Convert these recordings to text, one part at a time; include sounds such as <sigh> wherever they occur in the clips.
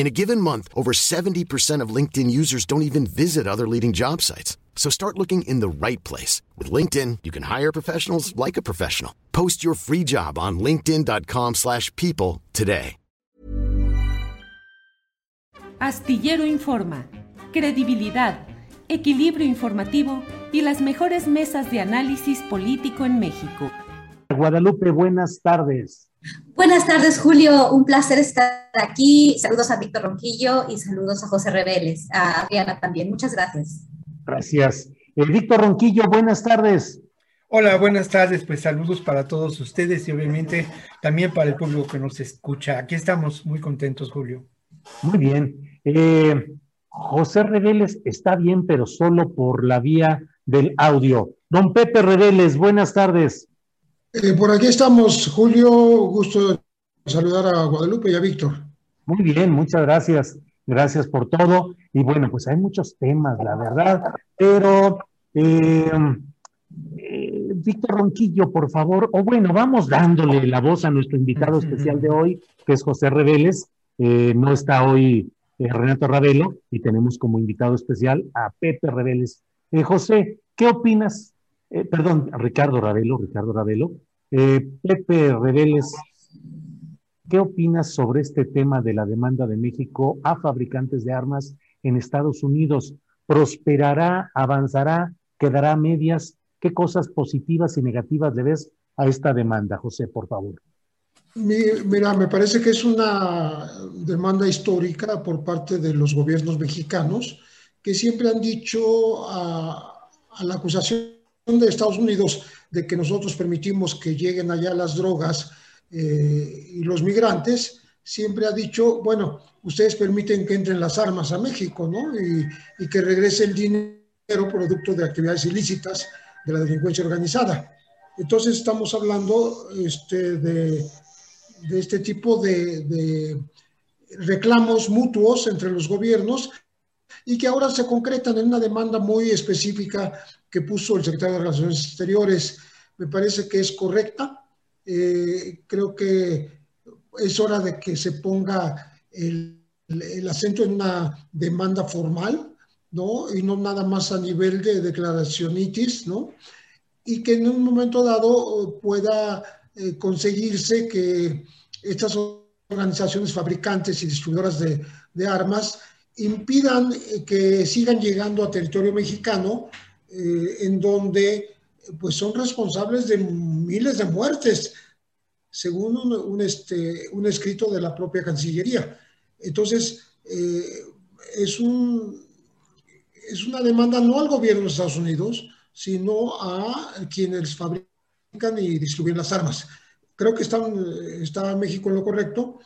In a given month, over 70% of LinkedIn users don't even visit other leading job sites. So start looking in the right place. With LinkedIn, you can hire professionals like a professional. Post your free job on linkedin.com slash people today. Astillero Informa, credibilidad, equilibrio informativo y las mejores mesas de análisis político en México. Guadalupe, buenas tardes. Buenas tardes, Julio. Un placer estar aquí. Saludos a Víctor Ronquillo y saludos a José Reveles, a Adriana también. Muchas gracias. Gracias. Eh, Víctor Ronquillo, buenas tardes. Hola, buenas tardes. Pues saludos para todos ustedes y obviamente también para el público que nos escucha. Aquí estamos muy contentos, Julio. Muy bien. Eh, José Reveles está bien, pero solo por la vía del audio. Don Pepe Reveles, buenas tardes. Eh, por aquí estamos, Julio. Gusto saludar a Guadalupe y a Víctor. Muy bien, muchas gracias. Gracias por todo. Y bueno, pues hay muchos temas, la verdad, pero eh, eh, Víctor Ronquillo, por favor, o bueno, vamos dándole la voz a nuestro invitado especial de hoy, que es José Reveles. no está hoy Renato Ravelo y tenemos como invitado especial a Pepe Reveles. José, ¿qué opinas eh, perdón, Ricardo Ravelo, Ricardo Ravelo. Eh, Pepe Reveles, ¿qué opinas sobre este tema de la demanda de México a fabricantes de armas en Estados Unidos? ¿Prosperará, avanzará, quedará a medias? ¿Qué cosas positivas y negativas le ves a esta demanda, José, por favor? Mira, me parece que es una demanda histórica por parte de los gobiernos mexicanos que siempre han dicho a, a la acusación de Estados Unidos de que nosotros permitimos que lleguen allá las drogas eh, y los migrantes, siempre ha dicho, bueno, ustedes permiten que entren las armas a México, ¿no? Y, que regrese el dinero producto de actividades ilícitas de la delincuencia organizada. Entonces estamos hablando este, de, de este tipo de reclamos mutuos entre los gobiernos y que ahora se concretan en una demanda muy específica que puso el secretario de Relaciones Exteriores. Me parece que es correcta. Eh, creo que es hora de que se ponga el, el, acento en una demanda formal, ¿no? Y no nada más a nivel de declaracionitis, ¿no? Y que en un momento dado pueda eh, conseguirse que estas organizaciones fabricantes y distribuidoras de, de armas impidan eh, que sigan llegando a territorio mexicano, eh, en donde pues son responsables de miles de muertes, según un, este, un escrito de la propia Cancillería. Entonces, eh, es, un, es una demanda no al gobierno de Estados Unidos, sino a quienes fabrican y distribuyen las armas. Creo que están, está México en lo correcto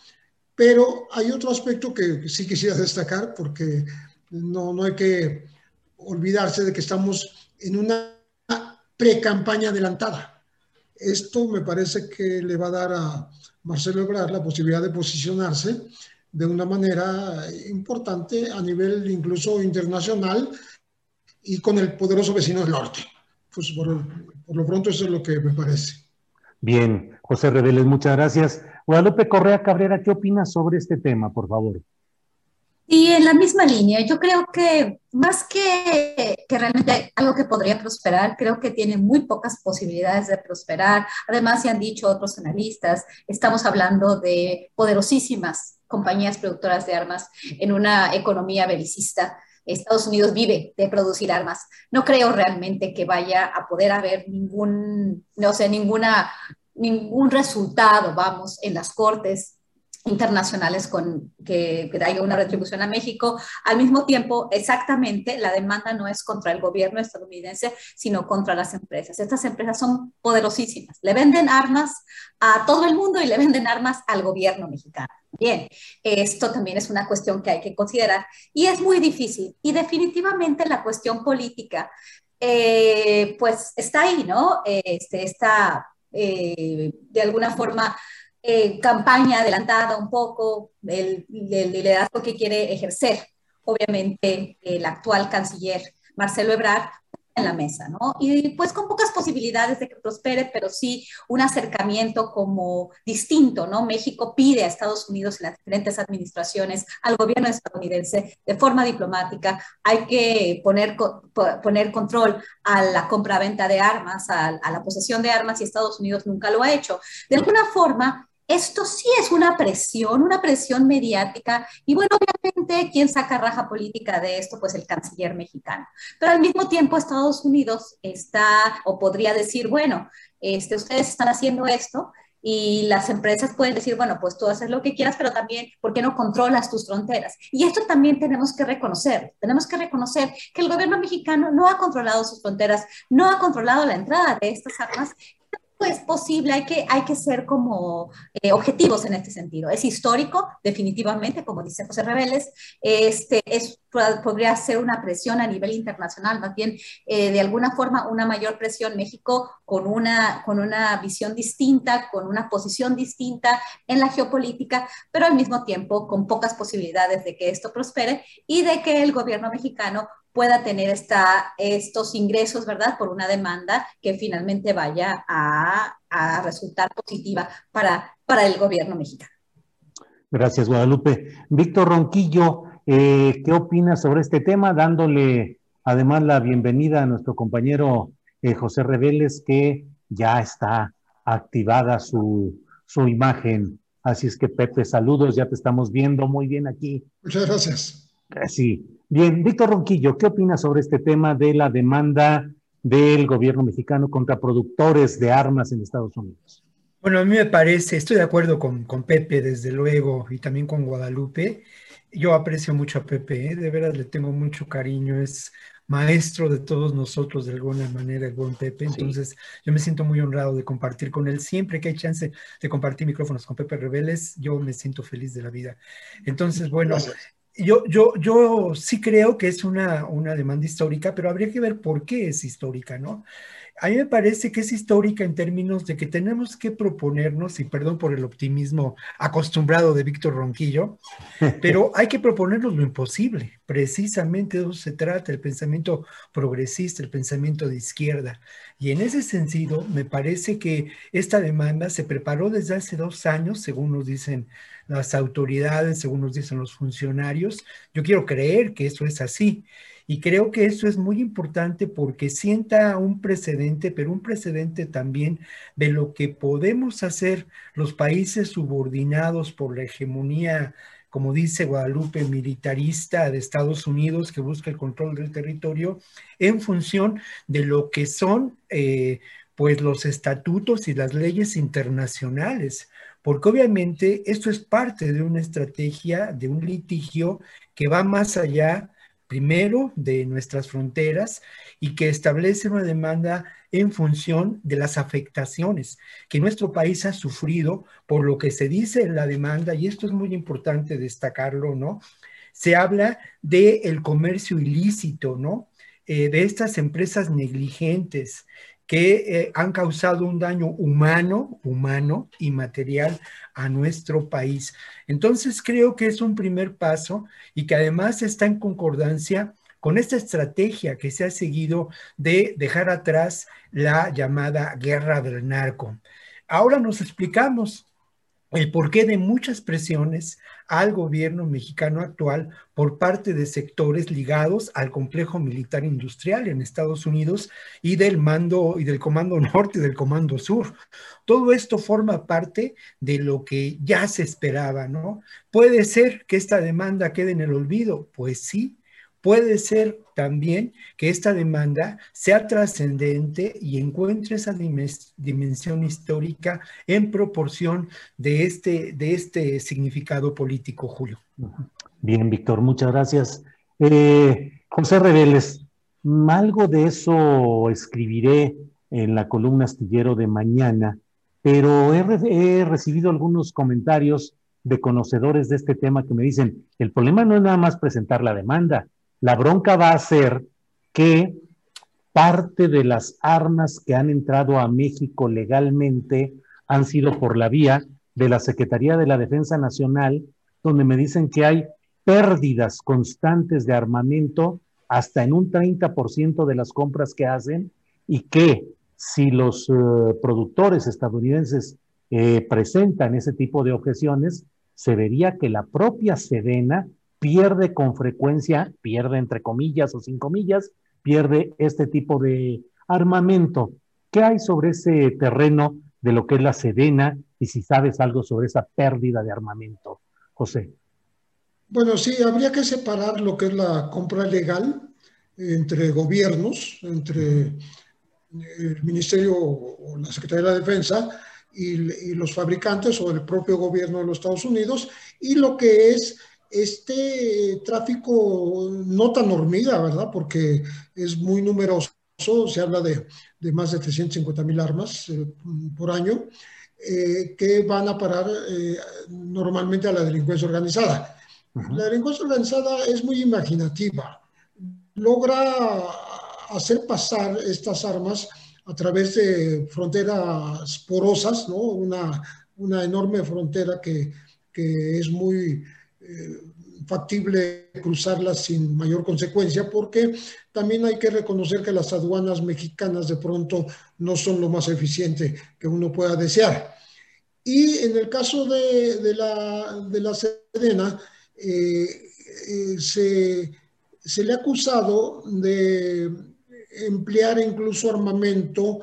pero hay otro aspecto que sí quisiera destacar porque no, no hay que olvidarse de que estamos en una pre-campaña adelantada. Esto me parece que le va a dar a Marcelo Ebrard la posibilidad de posicionarse de una manera importante a nivel incluso internacional y con el poderoso vecino del norte. Pues por, por lo pronto eso es lo que me parece. Bien, José Reveles, muchas gracias. Guadalupe Correa Cabrera, ¿qué opinas sobre este tema, por favor? Y en la misma línea, yo creo que más que, que, realmente algo que podría prosperar, creo que tiene muy pocas posibilidades de prosperar. Además, se han dicho otros analistas, estamos hablando de poderosísimas compañías productoras de armas en una economía belicista Estados Unidos vive de producir armas. No creo realmente que vaya a poder haber ningún, no sé, ninguna, ningún resultado, vamos, en las cortes internacionales con que, que haya una retribución a México. Al mismo tiempo, exactamente, la demanda no es contra el gobierno estadounidense, sino contra las empresas. Estas empresas son poderosísimas. Le venden armas a todo el mundo y le venden armas al gobierno mexicano. Bien, esto también es una cuestión que hay que considerar y es muy difícil. Y definitivamente la cuestión política, eh, pues está ahí, ¿no? Este, está eh, de alguna forma eh, campaña adelantada un poco del, liderazgo que quiere ejercer, obviamente, el actual canciller Marcelo Ebrard en la mesa, ¿no? Y pues con pocas posibilidades de que prospere, pero sí un acercamiento como distinto, ¿no? México pide a Estados Unidos y las diferentes administraciones, al gobierno estadounidense, de forma diplomática, hay que poner, poner control a la compra-venta de armas, a, a la posesión de armas, y Estados Unidos nunca lo ha hecho. De alguna forma, esto sí es una presión, una presión mediática, y bueno, obviamente, ¿quién saca raja política de esto? Pues el canciller mexicano. Pero al mismo tiempo, Estados Unidos está, o podría decir, bueno, este, ustedes están haciendo esto, y las empresas pueden decir, bueno, pues tú haces lo que quieras, pero también, ¿por qué no controlas tus fronteras? Y esto también tenemos que reconocer, tenemos que reconocer que el gobierno mexicano no ha controlado sus fronteras, no ha controlado la entrada de estas armas es posible, hay que, hay que ser como eh, objetivos en este sentido. Es histórico, definitivamente, como dice José Reveles, este, es, podría ser una presión a nivel internacional, más bien eh, de alguna forma una mayor presión México con una, con una visión distinta, con una posición distinta en la geopolítica, pero al mismo tiempo con pocas posibilidades de que esto prospere y de que el gobierno mexicano pueda tener esta, estos ingresos, ¿verdad? Por una demanda que finalmente vaya a, a resultar positiva para, para el gobierno mexicano. Gracias, Guadalupe. Víctor Ronquillo, eh, ¿qué opinas sobre este tema? Dándole además la bienvenida a nuestro compañero eh, José Reveles, que ya está activada su, su imagen. Así es que, Pepe, saludos, ya te estamos viendo muy bien aquí. Muchas gracias. Sí, Bien, Víctor Ronquillo, ¿qué opinas sobre este tema de la demanda del gobierno mexicano contra productores de armas en Estados Unidos? Bueno, a mí me parece, estoy de acuerdo con, con Pepe, desde luego, y también con Guadalupe. Yo aprecio mucho a Pepe, ¿eh? de veras le tengo mucho cariño, es maestro de todos nosotros de alguna manera, el buen Pepe. Entonces, yo me siento muy honrado de compartir con él. Siempre que hay chance de compartir micrófonos con Pepe Reveles, yo me siento feliz de la vida. Entonces, bueno, yo, yo, yo sí creo que es una, una demanda histórica, pero habría que ver por qué es histórica, ¿no? A mí me parece que es histórica en términos de que tenemos que proponernos, y perdón por el optimismo acostumbrado de Víctor Ronquillo, <laughs> pero hay que proponernos lo imposible. Precisamente de eso se trata, el pensamiento progresista, el pensamiento de izquierda. Y en ese sentido, me parece que esta demanda se preparó desde hace dos años, según nos dicen las autoridades, según nos dicen los funcionarios. Yo quiero creer que eso es así. Y creo que eso es muy importante porque sienta un precedente, pero un precedente también de lo que podemos hacer los países subordinados por la hegemonía, como dice Guadalupe, militarista de Estados Unidos que busca el control del territorio en función de lo que son eh, pues los estatutos y las leyes internacionales. Porque obviamente esto es parte de una estrategia, de un litigio que va más allá, primero, de nuestras fronteras y que establece una demanda en función de las afectaciones que nuestro país ha sufrido por lo que se dice en la demanda, y esto es muy importante destacarlo, ¿no? Se habla del el comercio ilícito, ¿no? Eh, de estas empresas negligentes, que eh, han causado un daño humano, humano y material a nuestro país. Entonces creo que es un primer paso y que además está en concordancia con esta estrategia que se ha seguido de dejar atrás la llamada guerra del narco. Ahora nos explicamos el porqué de muchas presiones al gobierno mexicano actual por parte de sectores ligados al complejo militar industrial en Estados Unidos y del mando y del Comando Norte y del Comando Sur. Todo esto forma parte de lo que ya se esperaba, ¿no? Puede ser que esta demanda quede en el olvido, pues sí, puede ser también que esta demanda sea trascendente y encuentre esa dimensión histórica en proporción de este, de este significado político, Julio. Bien, Víctor, muchas gracias. Eh, José Reveles, algo de eso escribiré en la columna astillero de mañana, pero he, recibido algunos comentarios de conocedores de este tema que me dicen, el problema no es nada más presentar la demanda, la bronca va a ser que parte de las armas que han entrado a México legalmente han sido por la vía de la Secretaría de la Defensa Nacional, donde me dicen que hay pérdidas constantes de armamento hasta en un 30% de las compras que hacen y que si los eh, productores estadounidenses eh, presentan ese tipo de objeciones, se vería que la propia Sedena pierde con frecuencia, pierde entre comillas o sin comillas, pierde este tipo de armamento. ¿Qué hay sobre ese terreno de lo que es la Sedena y si sabes algo sobre esa pérdida de armamento, José? Bueno, sí, habría que separar lo que es la compra legal entre gobiernos, entre el Ministerio o la Secretaría de la Defensa y, los fabricantes o el propio gobierno de los Estados Unidos, y lo que es este tráfico no tan hormiga, ¿verdad? Porque es muy numeroso, se habla de, de más de 350 mil armas eh, por año, eh, que van a parar eh, normalmente a la delincuencia organizada. La delincuencia organizada es muy imaginativa, logra hacer pasar estas armas a través de fronteras porosas, ¿no? una, una enorme frontera que, que es muy eh, factible cruzarla sin mayor consecuencia, porque también hay que reconocer que las aduanas mexicanas de pronto no son lo más eficiente que uno pueda desear. Y en el caso de, la, de Sedena, eh, eh, se, le ha acusado de emplear incluso armamento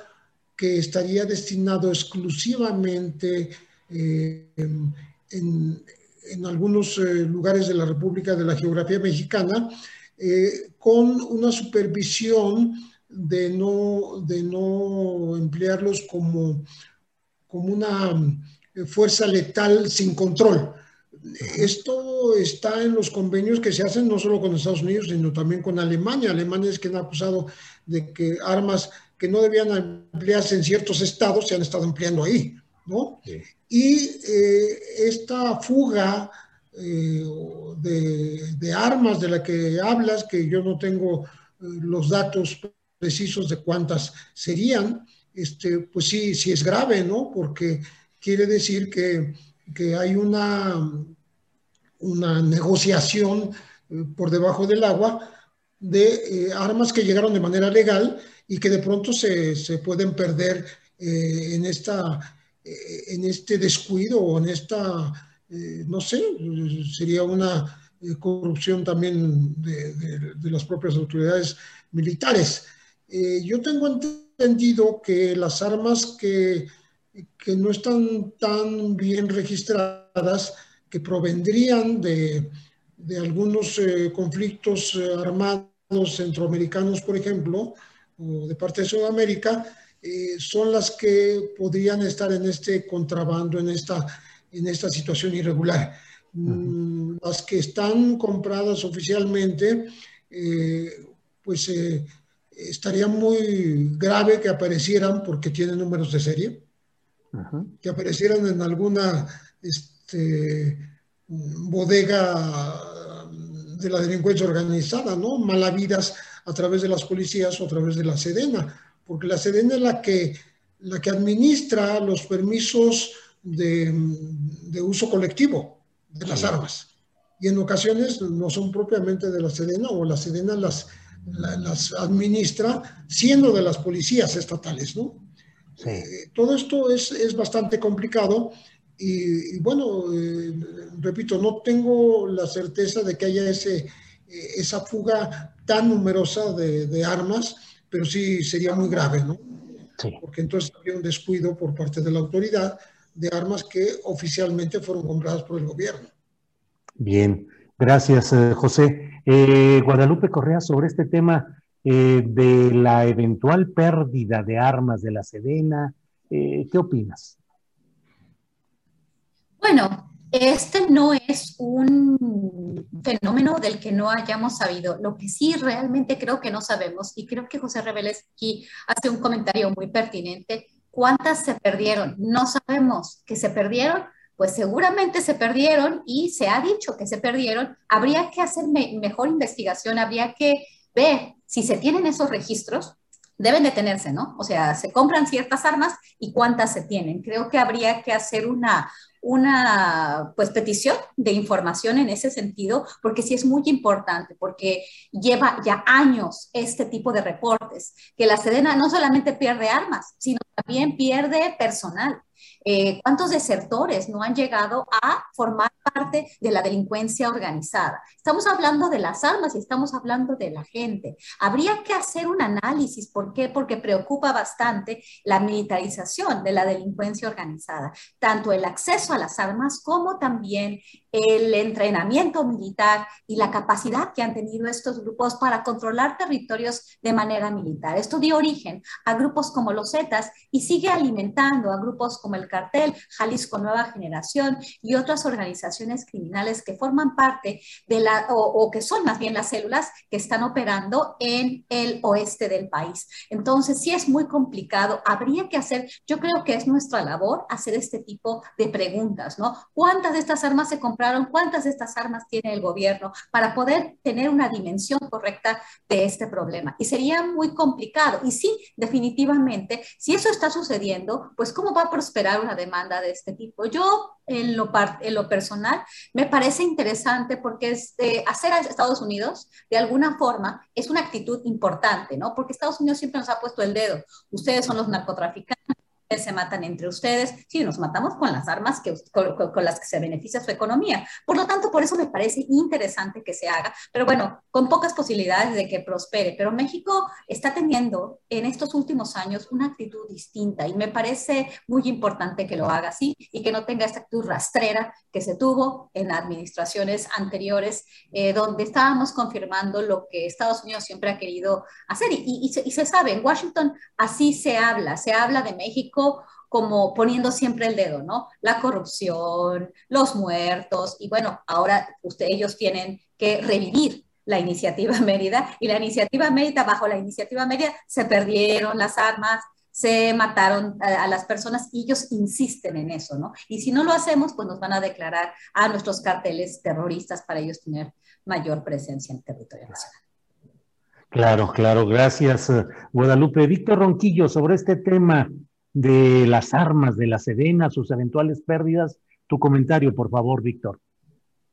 que estaría destinado exclusivamente en, algunos eh, lugares de la República de la Geografía Mexicana, eh, con una supervisión de no, de no emplearlos como, como una fuerza letal sin control. Esto está en los convenios que se hacen no solo con Estados Unidos, sino también con Alemania. Alemania es quien ha acusado de que armas que no debían emplearse en ciertos estados se han estado empleando ahí, ¿no? Y eh, esta fuga eh, de, armas de la que hablas, que yo no tengo eh, los datos precisos de cuántas serían, este, pues sí, sí es grave, ¿no? Porque quiere decir que, que hay una, una negociación por debajo del agua de armas que llegaron de manera legal y que de pronto se, se pueden perder en, esta, en este descuido o en esta, no sé, sería una corrupción también de, de, las propias autoridades militares. yo tengo entendido que las armas que, que no están tan bien registradas, que provendrían de, de algunos conflictos armados, centroamericanos, por ejemplo, o de parte de Sudamérica, eh, son las que podrían estar en este contrabando, en esta, en esta situación irregular. Mm, las que están compradas oficialmente, eh, pues eh, estaría muy grave que aparecieran porque tienen números de serie, que aparecieran en alguna este, bodega de la delincuencia organizada, ¿no? Malavidas a través de las policías o a través de la Sedena, porque la Sedena es la que, la que administra los permisos de, de uso colectivo de las armas. Y en ocasiones no son propiamente de la Sedena o la Sedena las, las administra siendo de las policías estatales, ¿no? Eh, todo esto es, es bastante complicado y, bueno, eh, repito, no tengo la certeza de que haya ese, eh, esa fuga tan numerosa de, armas, pero sí sería muy grave, ¿no? Porque entonces habría un descuido por parte de la autoridad de armas que oficialmente fueron compradas por el gobierno. Bien. Gracias, eh, José. Eh, Guadalupe Correa, sobre este tema eh, de la eventual pérdida de armas de la Sedena, ¿qué opinas? Bueno, este no es un fenómeno del que no hayamos sabido. Lo que sí realmente creo que no sabemos, y creo que José Reveles aquí hace un comentario muy pertinente, ¿cuántas se perdieron? No sabemos que se perdieron, pues seguramente se perdieron y se ha dicho que se perdieron. Habría que hacer mejor investigación, habría que ver si se tienen esos registros, deben de tenerse, ¿no? O sea, se compran ciertas armas y cuántas se tienen. Creo que habría que hacer una, una pues petición de información en ese sentido, porque sí es muy importante, porque lleva ya años este tipo de reportes, que la Sedena no solamente pierde armas, sino también pierde personal. Eh, ¿Cuántos desertores no han llegado a formar parte de la delincuencia organizada? Estamos hablando de las armas y estamos hablando de la gente. Habría que hacer un análisis. ¿Por qué? Porque preocupa bastante la militarización de la delincuencia organizada, tanto el acceso a las armas como también el entrenamiento militar y la capacidad que han tenido estos grupos para controlar territorios de manera militar. Esto dio origen a grupos como los Zetas y sigue alimentando a grupos como el cartel Jalisco Nueva Generación y otras organizaciones criminales que forman parte de la, o, que son más bien las células que están operando en el oeste del país. Entonces, sí es muy complicado. Habría que hacer, yo creo que es nuestra labor hacer este tipo de preguntas, ¿no? ¿Cuántas de estas armas se compraron? cuántas de estas armas tiene el gobierno para poder tener una dimensión correcta de este problema. Y sería muy complicado. Y sí, definitivamente, si eso está sucediendo, pues ¿cómo va a prosperar una demanda de este tipo? Yo, en lo, en lo personal, me parece interesante porque hacer a Estados Unidos, de alguna forma, es una actitud importante, ¿no? Porque Estados Unidos siempre nos ha puesto el dedo. Ustedes son los narcotraficantes se matan entre ustedes, sí, nos matamos con las armas que, con, las que se beneficia su economía. Por lo tanto, por eso me parece interesante que se haga, pero bueno, con pocas posibilidades de que prospere. Pero México está teniendo en estos últimos años una actitud distinta y me parece muy importante que lo haga así y que no tenga esta actitud rastrera que se tuvo en administraciones anteriores, eh, donde estábamos confirmando lo que Estados Unidos siempre ha querido hacer. y se sabe, en Washington así se habla, se habla de México como poniendo siempre el dedo, ¿no? La corrupción, los muertos, y bueno, ahora usted, ellos tienen que revivir la iniciativa <laughs> Mérida, y la iniciativa Mérida, bajo la iniciativa Mérida, se perdieron las armas, se mataron a, las personas y ellos insisten en eso, ¿no? Y si no lo hacemos, pues nos van a declarar a nuestros carteles terroristas para ellos tener mayor presencia en el territorio nacional. Claro, claro, gracias, eh, Guadalupe. Víctor Ronquillo, sobre este tema, de las armas de la Sedena, sus eventuales pérdidas. Tu comentario, por favor, Víctor.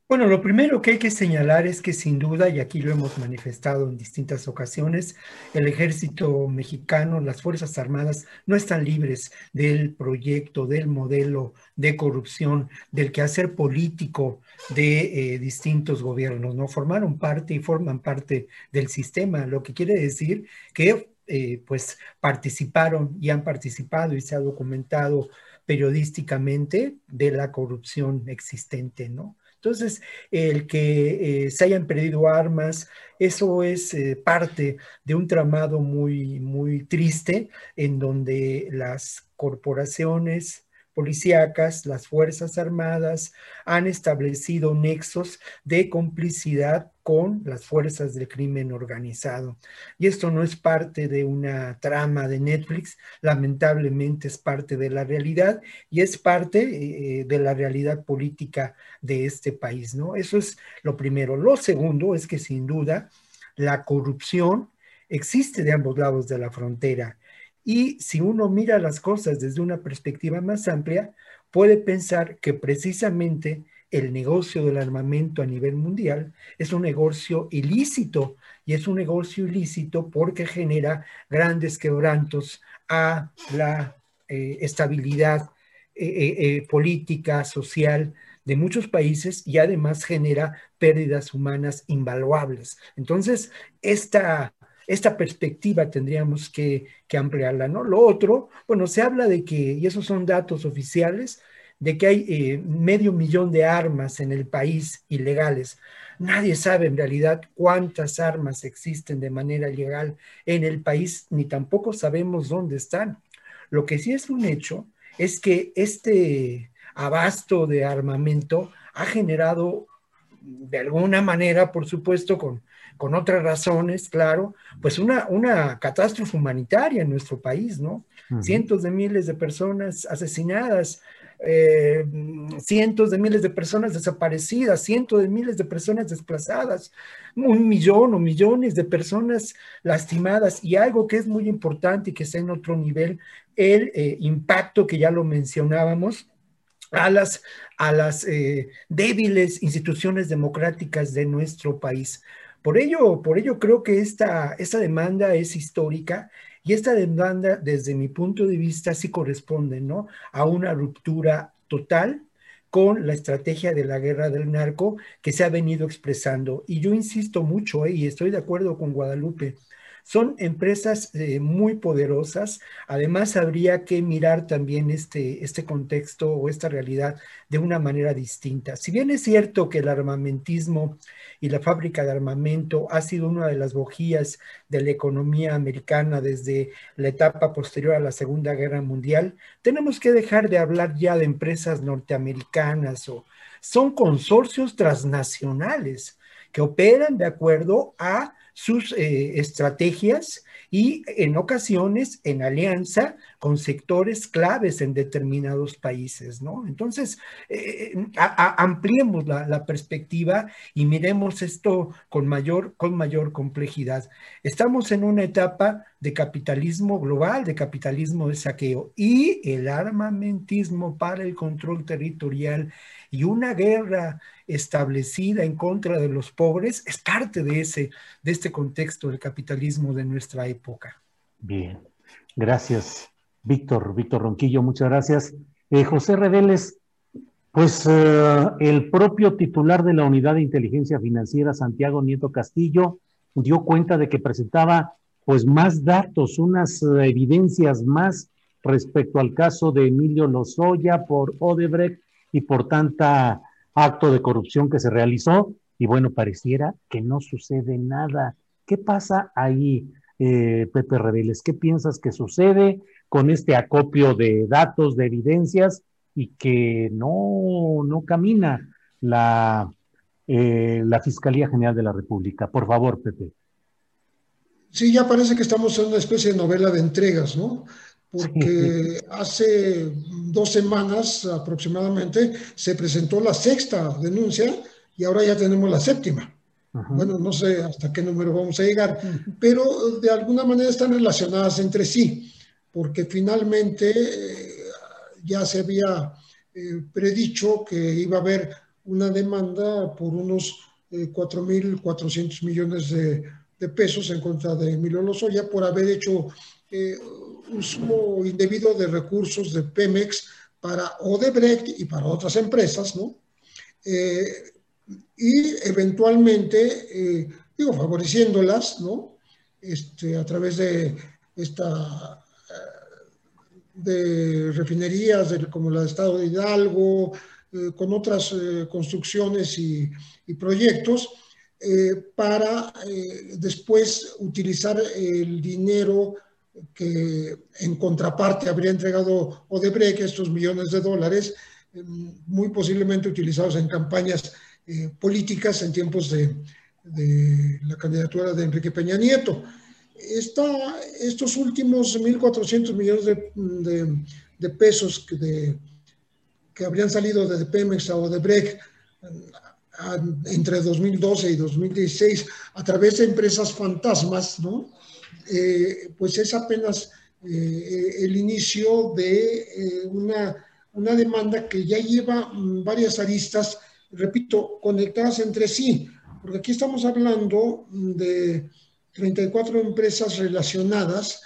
Bueno, lo primero que hay que señalar es que sin duda, y aquí lo hemos manifestado en distintas ocasiones, el ejército mexicano, las Fuerzas Armadas no están libres del proyecto, del modelo de corrupción, del quehacer político de eh, distintos gobiernos, ¿no? Formaron parte y forman parte del sistema, lo que quiere decir que eh, pues participaron y han participado y se ha documentado periodísticamente de la corrupción existente, ¿no? Entonces, el que eh, se hayan perdido armas, eso es eh, parte de un tramado muy, muy triste en donde las corporaciones policíacas, las Fuerzas Armadas han establecido nexos de complicidad con las fuerzas del crimen organizado. Y esto no es parte de una trama de Netflix, lamentablemente es parte de la realidad y es parte eh, de la realidad política de este país, ¿no? Eso es lo primero. Lo segundo es que sin duda la corrupción existe de ambos lados de la frontera y si uno mira las cosas desde una perspectiva más amplia, puede pensar que precisamente el negocio del armamento a nivel mundial es un negocio ilícito y es un negocio ilícito porque genera grandes quebrantos a la eh, estabilidad eh, eh, política, social de muchos países y además genera pérdidas humanas invaluables. Entonces, esta esta perspectiva tendríamos que, ampliarla, ¿no? Lo otro, bueno, se habla de que, y esos son datos oficiales, de que hay eh, medio millón de armas en el país ilegales. Nadie sabe en realidad cuántas armas existen de manera ilegal en el país, ni tampoco sabemos dónde están. Lo que sí es un hecho es que este abasto de armamento ha generado de alguna manera, por supuesto, con, con otras razones, claro, pues una, una catástrofe humanitaria en nuestro país, ¿no? Cientos de miles de personas asesinadas, eh, cientos de miles de personas desaparecidas, cientos de miles de personas desplazadas, un millón o millones de personas lastimadas y algo que es muy importante y que está en otro nivel, el eh, impacto que ya lo mencionábamos a las, a las eh, débiles instituciones democráticas de nuestro país. Por ello, por ello creo que esta, esta demanda es histórica y esta demanda, desde mi punto de vista, sí corresponde ¿no? a una ruptura total con la estrategia de la guerra del narco que se ha venido expresando. Y yo insisto mucho, ¿eh? y estoy de acuerdo con Guadalupe, son empresas eh, muy poderosas. Además, habría que mirar también este, este contexto o esta realidad de una manera distinta. Si bien es cierto que el armamentismo y la fábrica de armamento ha sido una de las bojías de la economía americana desde la etapa posterior a la Segunda Guerra Mundial, tenemos que dejar de hablar ya de empresas norteamericanas o son consorcios transnacionales que operan de acuerdo a sus eh, estrategias y en ocasiones en alianza con sectores claves en determinados países, ¿no? Entonces, eh, ampliemos la, perspectiva y miremos esto con mayor, con mayor complejidad. Estamos en una etapa de capitalismo global, de capitalismo de saqueo y el armamentismo para el control territorial y una guerra establecida en contra de los pobres es parte de, ese, de este contexto del capitalismo de nuestra época. Bien, gracias, Víctor, Víctor Ronquillo, muchas gracias. Eh, José Reveles, pues eh, el propio titular de la Unidad de Inteligencia Financiera, Santiago Nieto Castillo, dio cuenta de que presentaba pues más datos, unas evidencias más respecto al caso de Emilio Lozoya por Odebrecht y por tanta acto de corrupción que se realizó. Y bueno, pareciera que no sucede nada. ¿Qué pasa ahí, eh, Pepe Reveles? ¿Qué piensas que sucede con este acopio de datos, de evidencias y que no, no camina la, eh, la Fiscalía General de la República? Por favor, Pepe. Sí, ya parece que estamos en una especie de novela de entregas, ¿no? porque hace dos semanas aproximadamente se presentó la sexta denuncia y ahora ya tenemos la séptima. Bueno, no sé hasta qué número vamos a llegar, pero de alguna manera están relacionadas entre sí, porque finalmente eh, ya se había eh, predicho que iba a haber una demanda por unos 4.400 eh, millones de, pesos en contra de Emilio Lozoya por haber hecho uso indebido de recursos de Pemex para Odebrecht y para otras empresas, ¿no? Y eventualmente, digo, favoreciéndolas, ¿no? Este, a través de esta de refinerías como la de Estado de Hidalgo, con otras construcciones y, proyectos, para después utilizar el dinero que en contraparte habría entregado Odebrecht estos millones de dólares, eh, muy posiblemente utilizados en campañas eh, políticas en tiempos de, la candidatura de Enrique Peña Nieto. Estos últimos 1.400 millones de, pesos que, habrían salido de Pemex a Odebrecht entre 2012 y 2016 a través de empresas fantasmas, ¿no? Eh, pues es apenas eh, el inicio de eh, una, una, demanda que ya lleva mm, varias aristas, repito, conectadas entre sí, porque aquí estamos hablando de 34 empresas relacionadas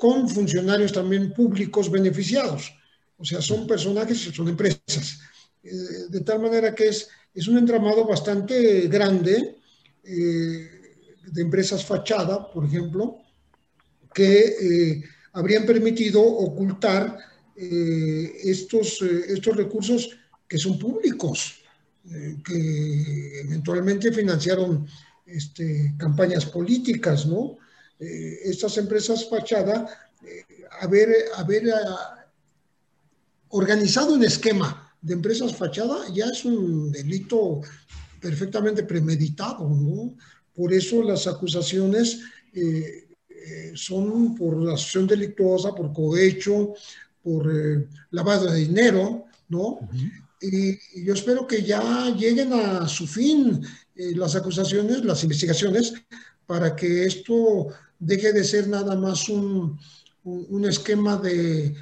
con funcionarios también públicos beneficiados. O sea, son personajes, son empresas. de tal manera que es, es un entramado bastante grande de empresas fachada, por ejemplo, que eh, habrían permitido ocultar estos, estos recursos que son públicos, que eventualmente financiaron este, campañas políticas, ¿no? estas empresas fachada, haber, haber organizado un esquema de empresas fachada ya es un delito perfectamente premeditado, ¿no? Por eso las acusaciones eh, eh, son por asociación delictuosa, por cohecho, por eh, lavado de dinero, ¿no? y, yo espero que ya lleguen a su fin las acusaciones, las investigaciones, para que esto deje de ser nada más un, un esquema de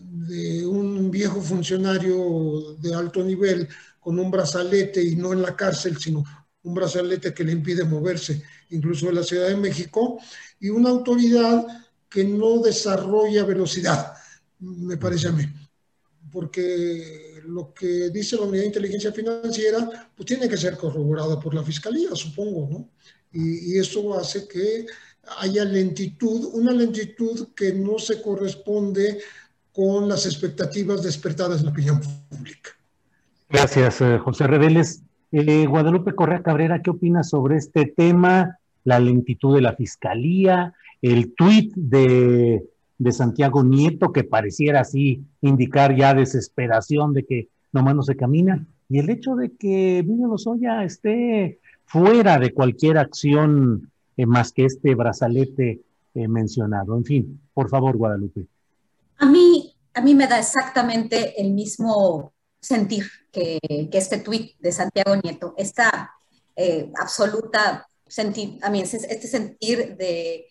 de un viejo funcionario de alto nivel con un brazalete y no en la cárcel, sino un brazalete que le impide moverse, incluso en la Ciudad de México, y una autoridad que no desarrolla velocidad, me parece a mí. Porque lo que dice la Unidad de Inteligencia Financiera, pues tiene que ser corroborado por la Fiscalía, supongo, ¿no? Y, y eso hace que haya lentitud, una lentitud que no se corresponde con las expectativas despertadas en la opinión pública. Gracias, eh, José Reveles. Eh, Guadalupe Correa Cabrera, ¿qué opinas sobre este tema? La lentitud de la fiscalía, el tuit de, de Santiago Nieto, que pareciera así indicar ya desesperación de que nomás no se camina, y el hecho de que Emilio Lozoya esté fuera de cualquier acción eh, más que este brazalete mencionado. En fin, por favor, Guadalupe. A mí, a mí me da exactamente el mismo sentir que, este tuit de Santiago Nieto, esta eh, absoluta sentir, a mí este sentir de,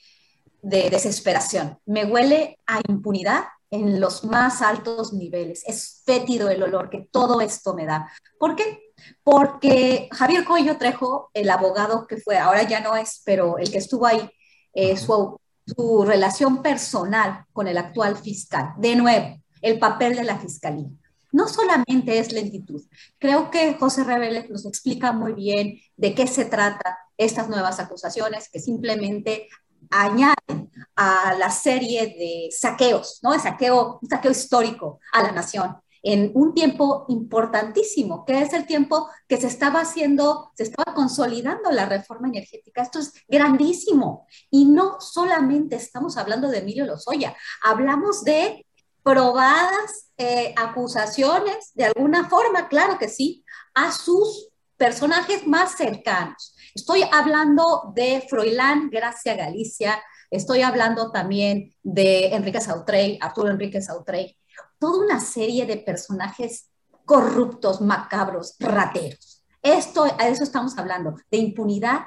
de desesperación. Me huele a impunidad en los más altos niveles. Es fétido el olor que todo esto me da. ¿Por qué? Porque Javier Coello Trejo, el abogado que fue, ahora ya no es, pero el que estuvo ahí, eh, su, su relación personal con el actual fiscal. De nuevo, el papel de la fiscalía. No solamente es lentitud. Creo que José Reveles nos explica muy bien de qué se trata estas nuevas acusaciones que simplemente añaden a la serie de saqueos, ¿no? saqueo, un saqueo histórico a la nación en un tiempo importantísimo, que es el tiempo que se estaba haciendo, se estaba consolidando la reforma energética. Esto es grandísimo. Y no solamente estamos hablando de Emilio Lozoya, hablamos de probadas eh, acusaciones, de alguna forma, claro que sí, a sus personajes más cercanos. Estoy hablando de Froilán Gracia Galicia, estoy hablando también de Enrique Sautrey, Arturo Enrique Sautrey, toda una serie de personajes corruptos, macabros, rateros. Esto, a eso estamos hablando, de impunidad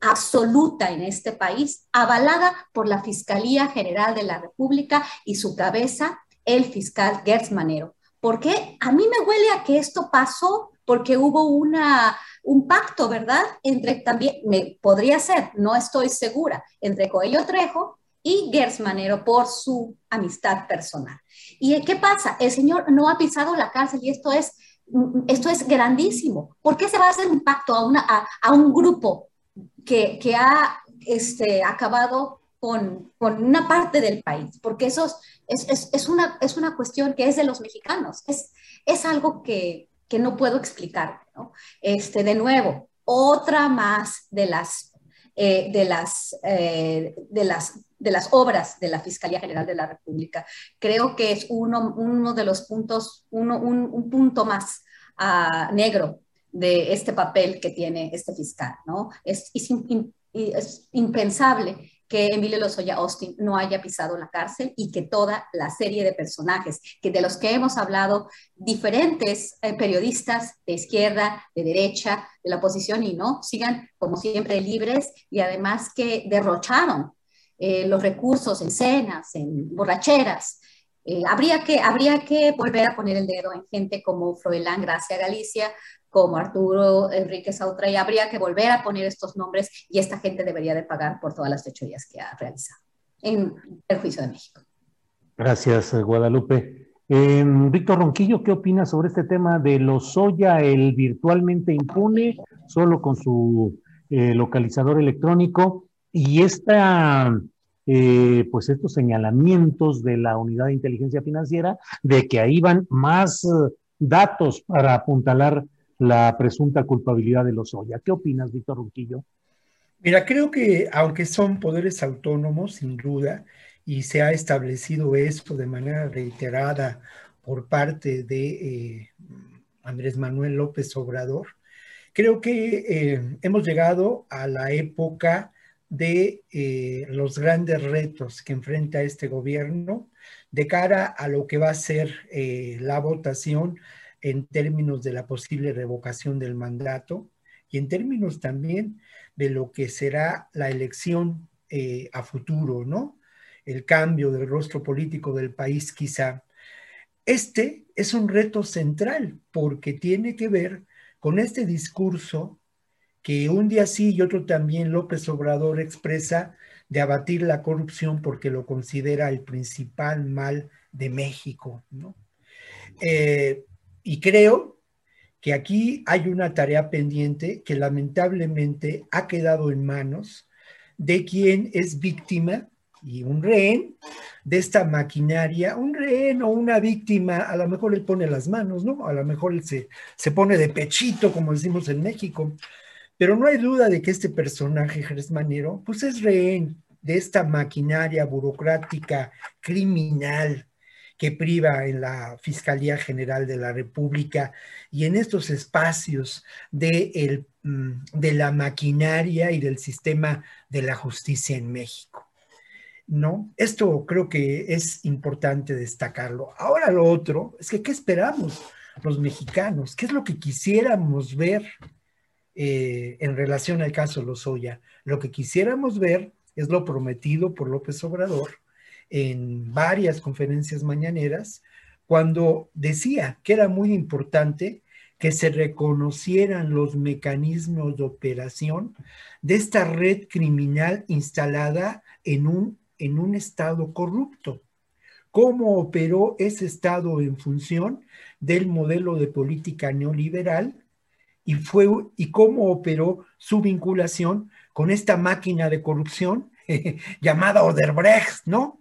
absoluta en este país, avalada por la Fiscalía General de la República y su cabeza, el fiscal Gertz Manero. Porque a mí me huele a que esto pasó porque hubo una, un pacto, ¿verdad? Entre también, me, podría ser, no estoy segura, entre Coello Trejo y Gertz Manero por su amistad personal. ¿Y qué pasa? El señor no ha pisado la cárcel y esto es, esto es grandísimo. ¿Por qué se va a hacer un pacto a, una, a, un grupo que, que ha este, acabado con, con, una parte del país? Porque eso es, es, es, una, es una cuestión que es de los mexicanos. Es, es algo que, que no puedo explicar. Este, de nuevo, otra más de las, eh, de, las, eh, de las de las obras de la Fiscalía General de la República. Creo que es uno, uno de los puntos, uno, un, punto más uh, negro de este papel que tiene este fiscal, ¿no? Es, es impensable que Emilio Lozoya Austin no haya pisado la cárcel y que toda la serie de personajes que de los que hemos hablado, diferentes eh, periodistas de izquierda, de derecha, de la oposición y no, sigan como siempre libres y además que derrocharon eh, los recursos en cenas, en borracheras. Eh, habría, que, habría que volver a poner el dedo en gente como Froilán Gracia Galicia, como Arturo Enrique Sautra, habría que volver a poner estos nombres y esta gente debería de pagar por todas las fechorías que ha realizado en el juicio de México. Gracias, Guadalupe. Em, Víctor Ronquillo, ¿qué opinas sobre este tema de Lozoya, el virtualmente impune, solo con su eh, localizador electrónico? y esta eh, pues estos señalamientos de la unidad de inteligencia financiera de que ahí van más eh, datos para apuntalar la presunta culpabilidad de los Oya. ¿Qué opinas, Víctor Ronquillo? Mira, creo que aunque son poderes autónomos, sin duda, y se ha establecido esto de manera reiterada por parte de eh, Andrés Manuel López Obrador, creo que eh, hemos llegado a la época de eh, los grandes retos que enfrenta este gobierno de cara a lo que va a ser la votación en términos de la posible revocación del mandato y en términos también de lo que será la elección eh, a futuro, ¿no? El cambio del rostro político del país quizá. Este es un reto central porque tiene que ver con este discurso que un día sí y otro también López Obrador expresa de abatir la corrupción porque lo considera el principal mal de México, ¿no? Eh, y creo que aquí hay una tarea pendiente que lamentablemente ha quedado en manos de quien es víctima y un rehén de esta maquinaria, un rehén o una víctima, a lo mejor él pone las manos, ¿no? A lo mejor él se, se pone de pechito, como decimos en México, pero no hay duda de que este personaje, Jerez Manero, pues es rehén de esta maquinaria burocrática criminal que priva en la Fiscalía General de la República y en estos espacios de, el, mm, de la maquinaria y del sistema de la justicia en México. ¿No? Esto creo que es importante destacarlo. Ahora lo otro es que, ¿qué esperamos los mexicanos? ¿Qué es lo que quisiéramos ver eh, en relación al caso Lozoya? Lo que quisiéramos ver es lo prometido por López Obrador, en varias conferencias mañaneras cuando decía que era muy importante que se reconocieran los mecanismos de operación de esta red criminal instalada en un, en un estado corrupto. Cómo operó ese estado en función del modelo de política neoliberal y, fue, y cómo operó su vinculación con esta máquina de corrupción <laughs> llamada Oderbrecht, ¿no?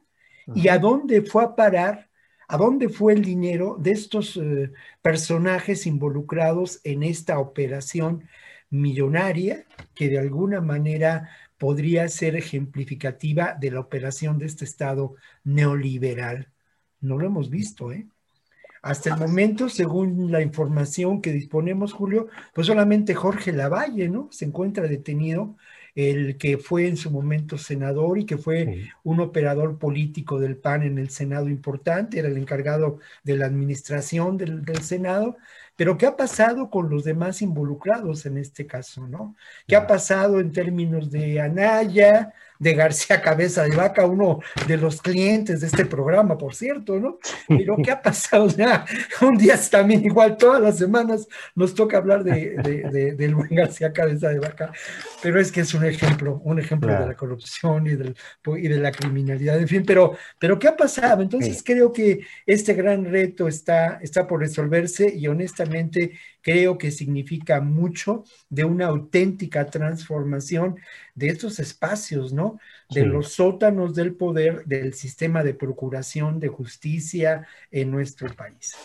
Y a dónde fue a parar, a dónde fue el dinero de estos eh, personajes involucrados en esta operación millonaria que de alguna manera podría ser ejemplificativa de la operación de este Estado neoliberal. No lo hemos visto, ¿eh? Hasta el momento, según la información que disponemos, Julio, pues solamente Jorge Lavalle, ¿no? Se encuentra detenido el que fue en su momento senador y que fue un operador político del PAN en el Senado importante, era el encargado de la administración del, del Senado, pero ¿qué ha pasado con los demás involucrados en este caso, no? ¿Qué ha pasado en términos de Anaya, de García Cabeza de Vaca, uno de los clientes de este programa, por cierto, ¿no? Pero ¿qué ha pasado? Ya, un día también igual, todas las semanas nos toca hablar de, del buen García Cabeza de Vaca, pero es que es un ejemplo, un ejemplo de la corrupción y, del, y de la criminalidad, en fin, pero, pero ¿qué ha pasado? Entonces creo que este gran reto está, está por resolverse y honestamente creo que significa mucho de una auténtica transformación de estos espacios, ¿no? De los sótanos del poder del sistema de procuración de justicia en nuestro país.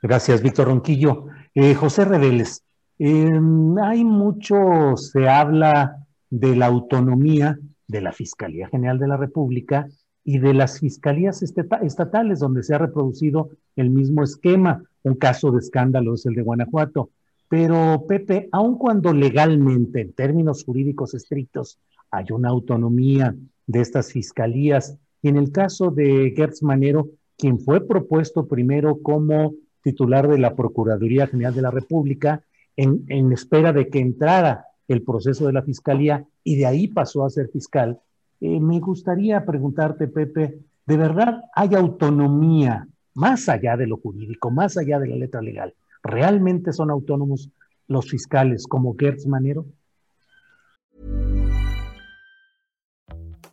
Gracias, Víctor Ronquillo. Eh, José Reveles, em, hay mucho, se habla de la autonomía de la Fiscalía General de la República y de las fiscalías estatales, donde se ha reproducido el mismo esquema. Un caso de escándalo es el de Guanajuato. Pero, Pepe, aun cuando legalmente, en términos jurídicos estrictos, hay una autonomía de estas fiscalías, y en el caso de Gertz Manero, quien fue propuesto primero como titular de la Procuraduría General de la República, en, espera de que entrara el proceso de la fiscalía y de ahí pasó a ser fiscal, eh, me gustaría preguntarte, Pepe, ¿de verdad hay autonomía más allá de lo jurídico, más allá de la letra legal? ¿Realmente son autónomos los fiscales como Gertz Manero?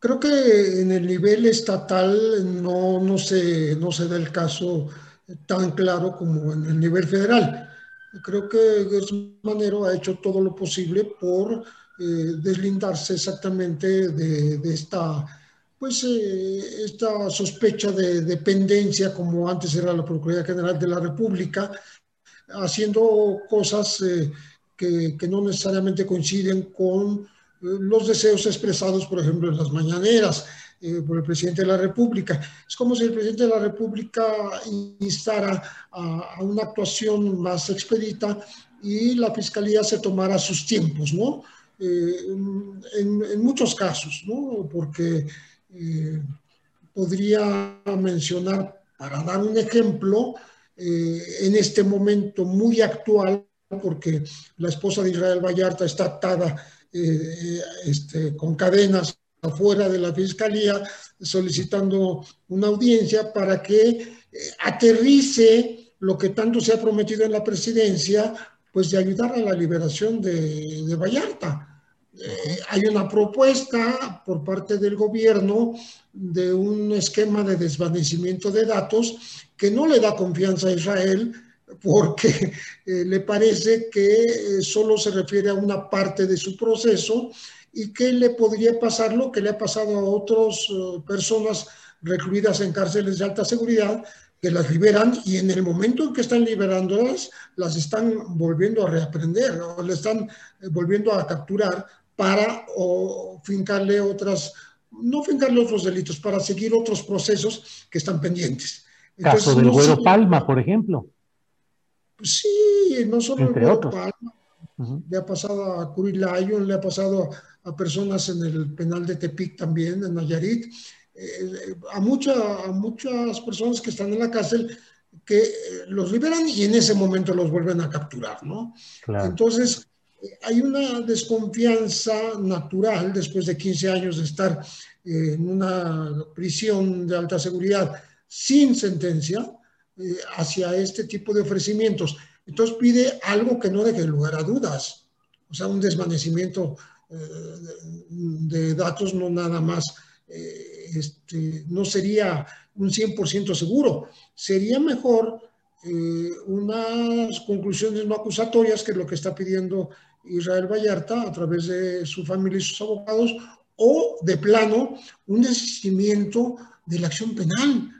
Creo que en el nivel estatal no, no, se, no se da el caso tan claro como en el nivel federal. Creo que Gertz Manero ha hecho todo lo posible por eh, deslindarse exactamente de, esta, pues, eh, esta sospecha de dependencia como antes era la Procuraduría General de la República, haciendo cosas eh, que, que, no necesariamente coinciden con los deseos expresados, por ejemplo, en las mañaneras eh, por el presidente de la República. Es como si el presidente de la República instara a, a, una actuación más expedita y la Fiscalía se tomara sus tiempos, ¿no? Eh, en, en, muchos casos, ¿no? Porque eh, podría mencionar, para dar un ejemplo, eh, en este momento muy actual, porque la esposa de Israel Vallarta está atada eh, este, con cadenas afuera de la fiscalía solicitando una audiencia para que eh, aterrice lo que tanto se ha prometido en la presidencia, pues de ayudar a la liberación de, de Vallarta. Eh, hay una propuesta por parte del gobierno de un esquema de desvanecimiento de datos que no le da confianza a Israel, porque eh, le parece que eh, solo se refiere a una parte de su proceso y que le podría pasar lo que le ha pasado a otras uh, personas recluidas en cárceles de alta seguridad, que las liberan y en el momento en que están liberándolas, las están volviendo a reaprender o le están eh, volviendo a capturar para o fincarle otras, no fincarle otros delitos, para seguir otros procesos que están pendientes. Entonces, Caso del no Güero Palma, por ejemplo. Sí, no solo Entre el otros. Palma, uh -huh. le ha pasado a Curi Lion, le ha pasado a personas en el penal de Tepic también, en Nayarit, eh, a, mucha, a muchas personas que están en la cárcel que eh, los liberan y en ese momento los vuelven a capturar, ¿no? Claro. Entonces, hay una desconfianza natural después de 15 años de estar eh, en una prisión de alta seguridad sin sentencia, eh, hacia este tipo de ofrecimientos. Entonces pide algo que no deje lugar a dudas, o sea, un desvanecimiento eh, de datos no nada más, eh, este, no sería un 100% seguro, sería mejor eh, unas conclusiones no acusatorias, que es lo que está pidiendo Israel Vallarta a través de su familia y sus abogados, o de plano un desistimiento de la acción penal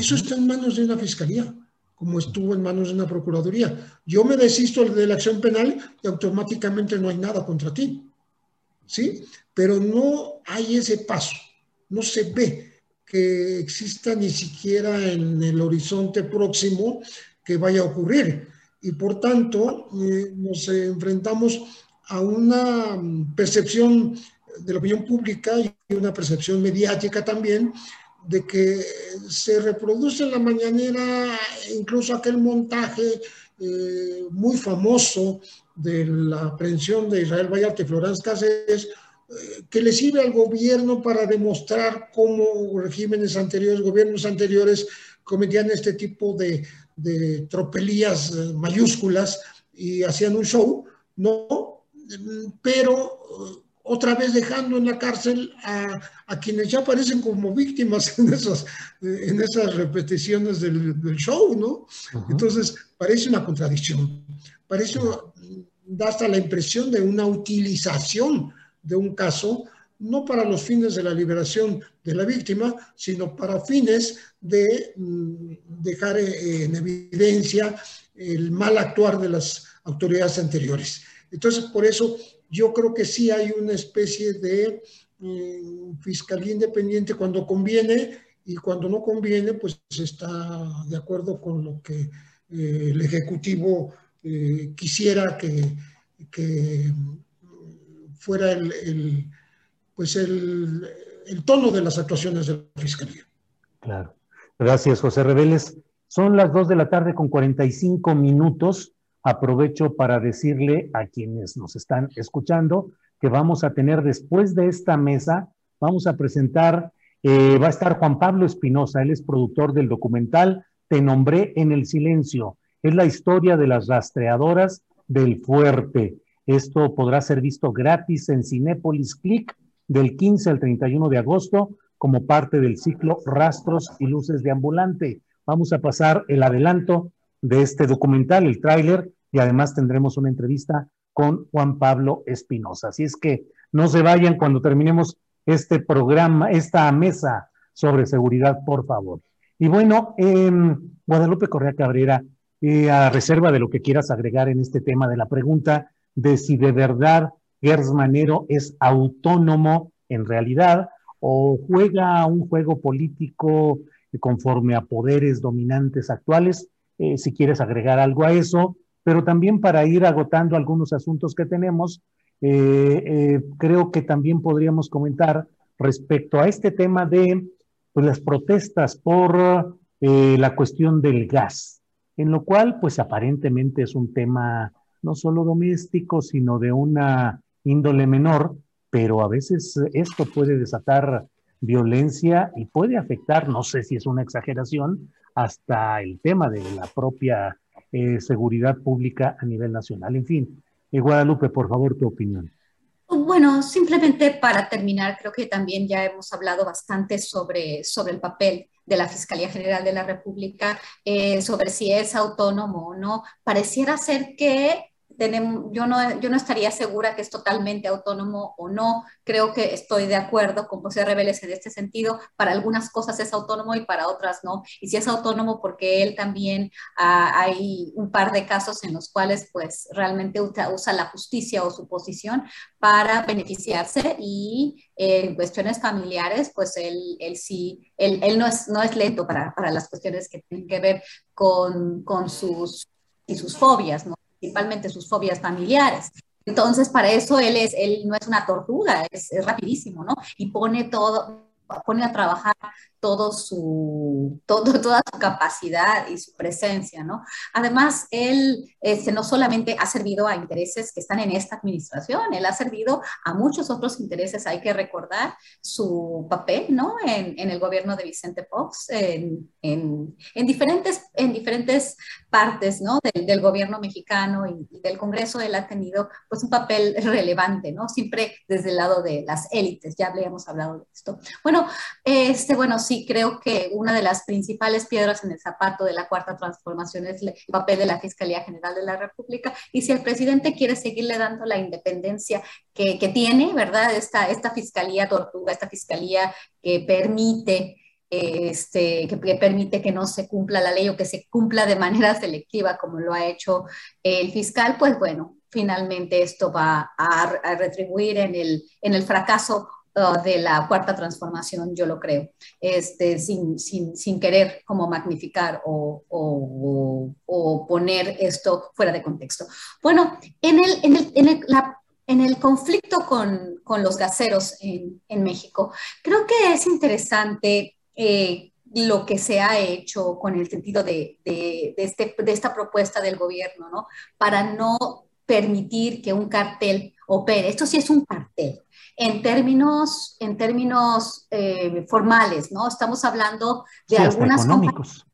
eso está en manos de una fiscalía, como estuvo en manos de una procuraduría. Yo me desisto de la acción penal y automáticamente no hay nada contra ti. ¿Sí? Pero no hay ese paso, no se ve que exista ni siquiera en el horizonte próximo que vaya a ocurrir. Y por tanto, eh, nos enfrentamos a una percepción de la opinión pública y una percepción mediática también de que se reproduce en la mañanera incluso aquel montaje eh, muy famoso de la aprehensión de Israel Vallarta y Florence Cáceres, eh, que le sirve al gobierno para demostrar cómo regímenes anteriores, gobiernos anteriores, cometían este tipo de, de tropelías eh, mayúsculas y hacían un show, ¿no? Pero otra vez dejando en la cárcel a, a quienes ya aparecen como víctimas en esas, en esas repeticiones del, del show, ¿no? Uh -huh. Entonces, parece una contradicción, parece, da hasta la impresión de una utilización de un caso, no para los fines de la liberación de la víctima, sino para fines de mm, dejar eh, en evidencia el mal actuar de las autoridades anteriores. Entonces, por eso yo creo que sí hay una especie de mm, fiscalía independiente cuando conviene y cuando no conviene, pues está de acuerdo con lo que eh, el Ejecutivo eh, quisiera que, fuera el, pues el, tono de las actuaciones de la Fiscalía. Claro. Gracias, José Reveles. Son las 2 de la tarde con 45 minutos. Aprovecho para decirle a quienes nos están escuchando que vamos a tener después de esta mesa, vamos a presentar, eh, va a estar Juan Pablo Espinosa, él es productor del documental Te nombré en el silencio. Es la historia de las rastreadoras del fuerte. Esto podrá ser visto gratis en Cinépolis Click del 15 al 31 de agosto como parte del ciclo Rastros y Luces de Ambulante. Vamos a pasar el adelanto de este documental, el tráiler, y además tendremos una entrevista con Juan Pablo Espinosa. Así es que no se vayan cuando terminemos este programa, esta mesa sobre seguridad, por favor. Y bueno, Guadalupe Correa Cabrera, eh, a reserva de lo que quieras agregar en este tema de la pregunta de si de verdad Gers Manero es autónomo en realidad o juega un juego político conforme a poderes dominantes actuales, eh, si quieres agregar algo a eso, pero también para ir agotando algunos asuntos que tenemos, eh, eh, creo que también podríamos comentar respecto a este tema de pues, las protestas por la cuestión del gas, en lo cual pues aparentemente es un tema no solo doméstico, sino de una índole menor, pero a veces esto puede desatar violencia y puede afectar, no sé si es una exageración, hasta el tema de la propia eh, seguridad pública a nivel nacional. En fin, eh, Guadalupe, por favor, tu opinión. Bueno, simplemente para terminar, creo que también ya hemos hablado bastante sobre, sobre el papel de la Fiscalía General de la República, eh, sobre si es autónomo o no. Pareciera ser que yo, no, yo no estaría segura que es totalmente autónomo o no. Creo que estoy de acuerdo con José Reveles en este sentido. Para algunas cosas es autónomo y para otras no. Y si es autónomo porque él también ah, hay un par de casos en los cuales pues realmente usa, la justicia o su posición para beneficiarse y eh, en cuestiones familiares pues él, él sí, él, él, no, es, no es lento para, para las cuestiones que tienen que ver con, con sus y sus fobias, ¿no? Principalmente sus fobias familiares. Entonces, para eso él, es, él no es una tortuga, es, es rapidísimo, ¿no? Y pone todo, pone a trabajar todo su, todo, <laughs> toda su capacidad y su presencia, ¿no? Además, él este, no solamente ha servido a intereses que están en esta administración, él ha servido a muchos otros intereses. Hay que recordar su papel, ¿no? En, en el gobierno de Vicente Fox, en, en, en, diferentes, en diferentes partes, ¿no? Del, del gobierno mexicano y, y, del Congreso, él ha tenido, pues, un papel relevante, ¿no? Siempre desde el lado de las élites, ya habíamos hablado de esto. Bueno, este, bueno, sí, creo que una de las principales piedras en el zapato de la cuarta transformación es el papel de la Fiscalía General de la República. Y si el presidente quiere seguirle dando la independencia que, que tiene, ¿verdad? Esta, esta Fiscalía tortuga, esta Fiscalía que permite este, que, permite que no se cumpla la ley o que se cumpla de manera selectiva como lo ha hecho el fiscal, pues bueno, finalmente esto va a, a retribuir en el, en el fracaso Uh, de la cuarta transformación, yo lo creo, este, sin, sin, sin querer como magnificar o, o, o, poner esto fuera de contexto. Bueno, en el, en el, en el, la, en el conflicto con, con los gaseros en, en, México, creo que es interesante eh, lo que se ha hecho con el sentido de, de, de, este, de esta propuesta del gobierno, ¿no? Para no permitir que un cartel opere. Esto sí es un cartel en términos, en términos eh, formales, ¿no? Estamos hablando de algunas económicos.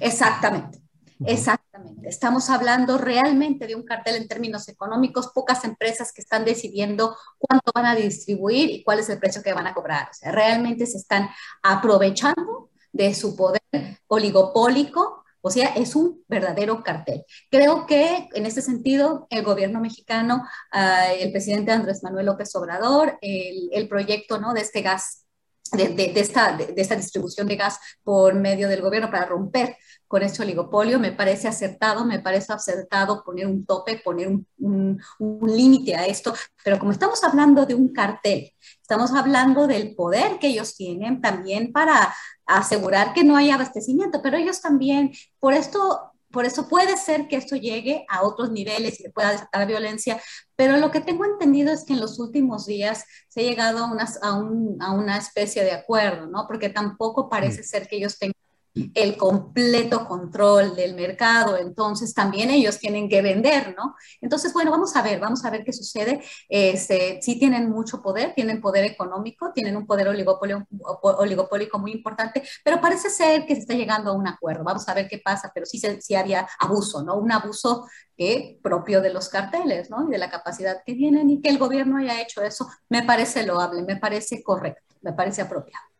Exactamente. Exactamente. Estamos hablando realmente de un cartel en términos económicos, pocas empresas que están decidiendo cuánto van a distribuir y cuál es el precio que van a cobrar. O sea, realmente se están aprovechando de su poder oligopólico o sea, es un verdadero cartel. Creo que en este sentido, el gobierno mexicano, uh, el presidente Andrés Manuel López Obrador, el, proyecto ¿no? de este gas de, esta, distribución de gas por medio del gobierno para romper con este oligopolio. Me parece acertado, me parece acertado poner un tope, poner un límite a esto, pero como estamos hablando de un cartel, estamos hablando del poder que ellos tienen también para asegurar que no haya abastecimiento, pero ellos también, por esto por eso puede ser que esto llegue a otros niveles y pueda desatar violencia, pero lo que tengo entendido es que en los últimos días se ha llegado a una, a, a una especie de acuerdo, ¿no? Porque tampoco parece mm. ser que ellos tengan el completo control del mercado, entonces también ellos tienen que vender, ¿no? Entonces, bueno, vamos a ver, vamos a ver qué sucede. Este, sí tienen mucho poder, tienen poder económico, tienen un poder oligopólico muy importante, pero parece ser que se está llegando a un acuerdo. Vamos a ver qué pasa, pero sí, había abuso, ¿no? Un abuso que, propio de los carteles, ¿no? Y de la capacidad que tienen y que el gobierno haya hecho eso, me parece loable, me parece correcto, me parece apropiado.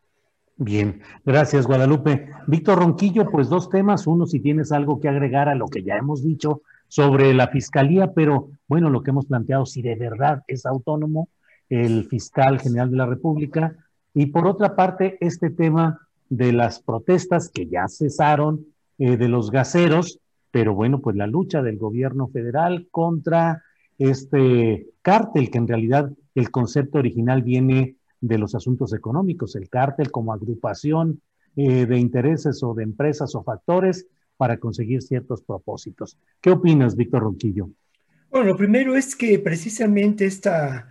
Bien, gracias Guadalupe. Víctor Ronquillo, pues dos temas. Uno, si tienes algo que agregar a lo que ya hemos dicho sobre la fiscalía, pero bueno, lo que hemos planteado, si de verdad es autónomo el fiscal general de la República. Y por otra parte, este tema de las protestas que ya cesaron, eh, de los gaseros, pero bueno, pues la lucha del gobierno federal contra este cártel, que en realidad el concepto original viene de los asuntos económicos, el cártel como agrupación eh, de intereses o de empresas o factores para conseguir ciertos propósitos. ¿Qué opinas, Víctor Ronquillo? Bueno, lo primero es que precisamente esta